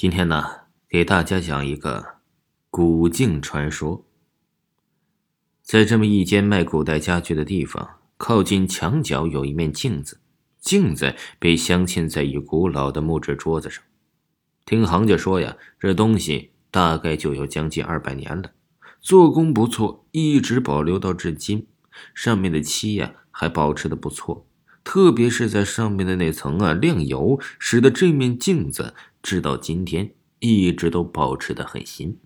今天呢，给大家讲一个古镜传说。在这么一间卖古代家具的地方，靠近墙角有一面镜子，镜子被镶嵌在一古老的木质桌子上。听行家说呀，这东西大概就有将近二百年了，做工不错，一直保留到至今。上面的漆呀还保持的不错，特别是在上面的那层啊亮油，使得这面镜子。直到今天，一直都保持的很新。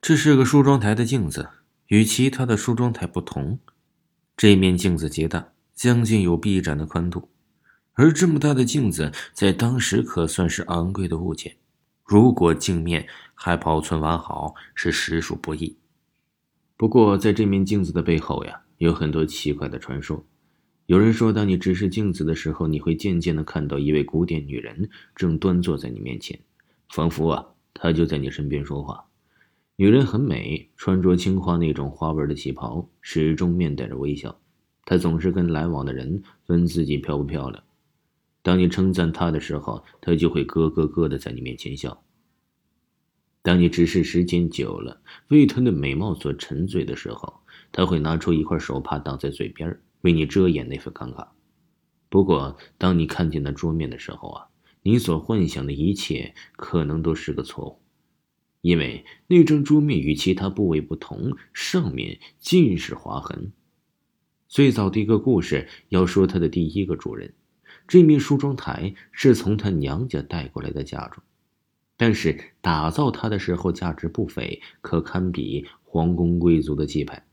这是个梳妆台的镜子，与其他的梳妆台不同，这面镜子极大，将近有臂展的宽度。而这么大的镜子，在当时可算是昂贵的物件。如果镜面还保存完好，是实属不易。不过，在这面镜子的背后呀，有很多奇怪的传说。有人说，当你直视镜子的时候，你会渐渐的看到一位古典女人正端坐在你面前，仿佛啊，她就在你身边说话。女人很美，穿着青花那种花纹的旗袍，始终面带着微笑。她总是跟来往的人问自己漂不漂亮。当你称赞她的时候，她就会咯咯咯的在你面前笑。当你直视时间久了，为她的美貌所沉醉的时候，她会拿出一块手帕挡在嘴边为你遮掩那份尴尬。不过，当你看见那桌面的时候啊，你所幻想的一切可能都是个错误，因为那张桌面与其他部位不同，上面尽是划痕。最早的一个故事要说，它的第一个主人，这面梳妆台是从他娘家带过来的嫁妆，但是打造它的时候价值不菲，可堪比皇宫贵族的气派。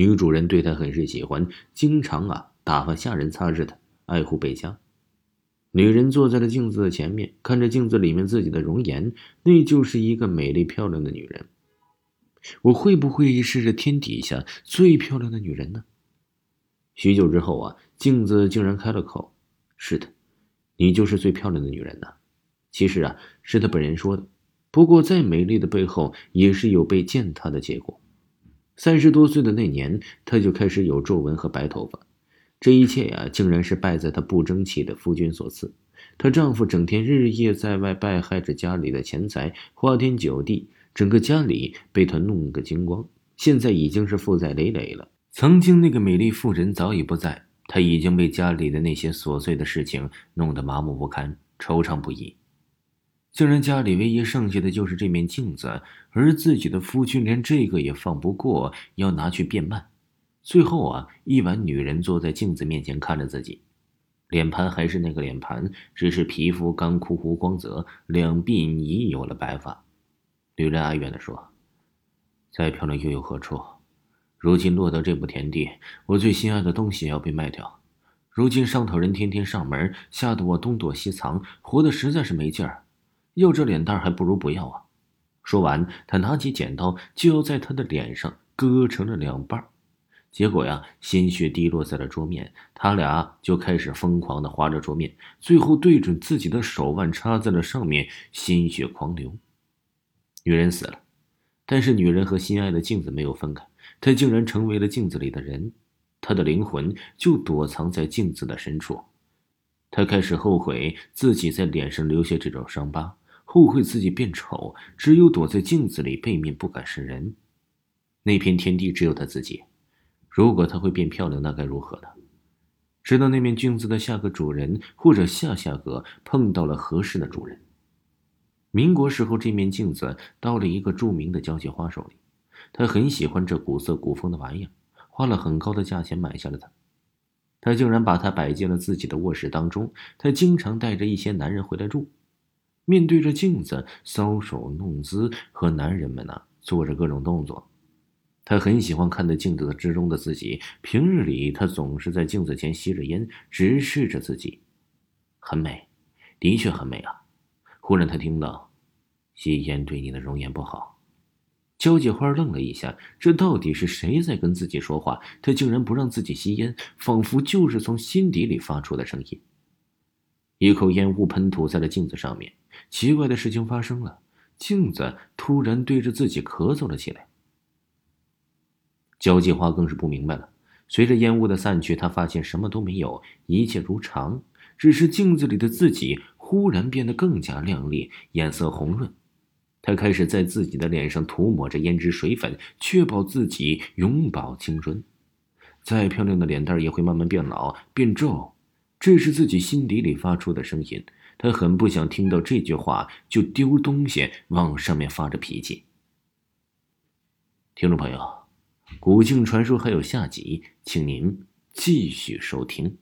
女主人对她很是喜欢，经常啊打发下人擦拭她，爱护备佳。女人坐在了镜子的前面，看着镜子里面自己的容颜，那就是一个美丽漂亮的女人。我会不会是这天底下最漂亮的女人呢？许久之后啊，镜子竟然开了口：“是的，你就是最漂亮的女人呢。”其实啊，是她本人说的。不过，再美丽的背后，也是有被践踏的结果。三十多岁的那年，她就开始有皱纹和白头发。这一切呀，竟然是败在她不争气的夫君所赐。她丈夫整天日夜在外，败害着家里的钱财，花天酒地，整个家里被她弄个精光。现在已经是负债累累了。曾经那个美丽妇人早已不在，她已经被家里的那些琐碎的事情弄得麻木不堪，惆怅不已。竟然家里唯一剩下的就是这面镜子，而自己的夫君连这个也放不过，要拿去变卖。最后啊，一晚女人坐在镜子面前看着自己，脸盘还是那个脸盘，只是皮肤干枯无光泽，两鬓已有了白发。女人哀怨地说：“再漂亮又有何处？如今落到这步田地，我最心爱的东西也要被卖掉。如今上头人天天上门，吓得我东躲西藏，活得实在是没劲儿。”要这脸蛋还不如不要啊！说完，他拿起剪刀就要在他的脸上割成了两半结果呀，鲜血滴落在了桌面，他俩就开始疯狂的划着桌面，最后对准自己的手腕插在了上面，鲜血狂流。女人死了，但是女人和心爱的镜子没有分开，她竟然成为了镜子里的人，她的灵魂就躲藏在镜子的深处。他开始后悔自己在脸上留下这种伤疤。后悔自己变丑，只有躲在镜子里，背面不敢示人。那片天地只有他自己。如果他会变漂亮，那该如何呢？直到那面镜子的下个主人或者下下个碰到了合适的主人。民国时候，这面镜子到了一个著名的交际花手里，他很喜欢这古色古风的玩意儿，花了很高的价钱买下了它。他竟然把它摆进了自己的卧室当中。他经常带着一些男人回来住。面对着镜子搔首弄姿，和男人们呢做着各种动作。他很喜欢看着镜子之中的自己。平日里，他总是在镜子前吸着烟，直视着自己，很美，的确很美啊。忽然，他听到吸烟对你的容颜不好。交际花愣了一下，这到底是谁在跟自己说话？他竟然不让自己吸烟，仿佛就是从心底里发出的声音。一口烟雾喷吐在了镜子上面。奇怪的事情发生了，镜子突然对着自己咳嗽了起来。交际花更是不明白了。随着烟雾的散去，他发现什么都没有，一切如常，只是镜子里的自己忽然变得更加靓丽，颜色红润，他开始在自己的脸上涂抹着胭脂水粉，确保自己永葆青春。再漂亮的脸蛋也会慢慢变老、变皱，这是自己心底里发出的声音。他很不想听到这句话，就丢东西往上面发着脾气。听众朋友，《古镜传说》还有下集，请您继续收听。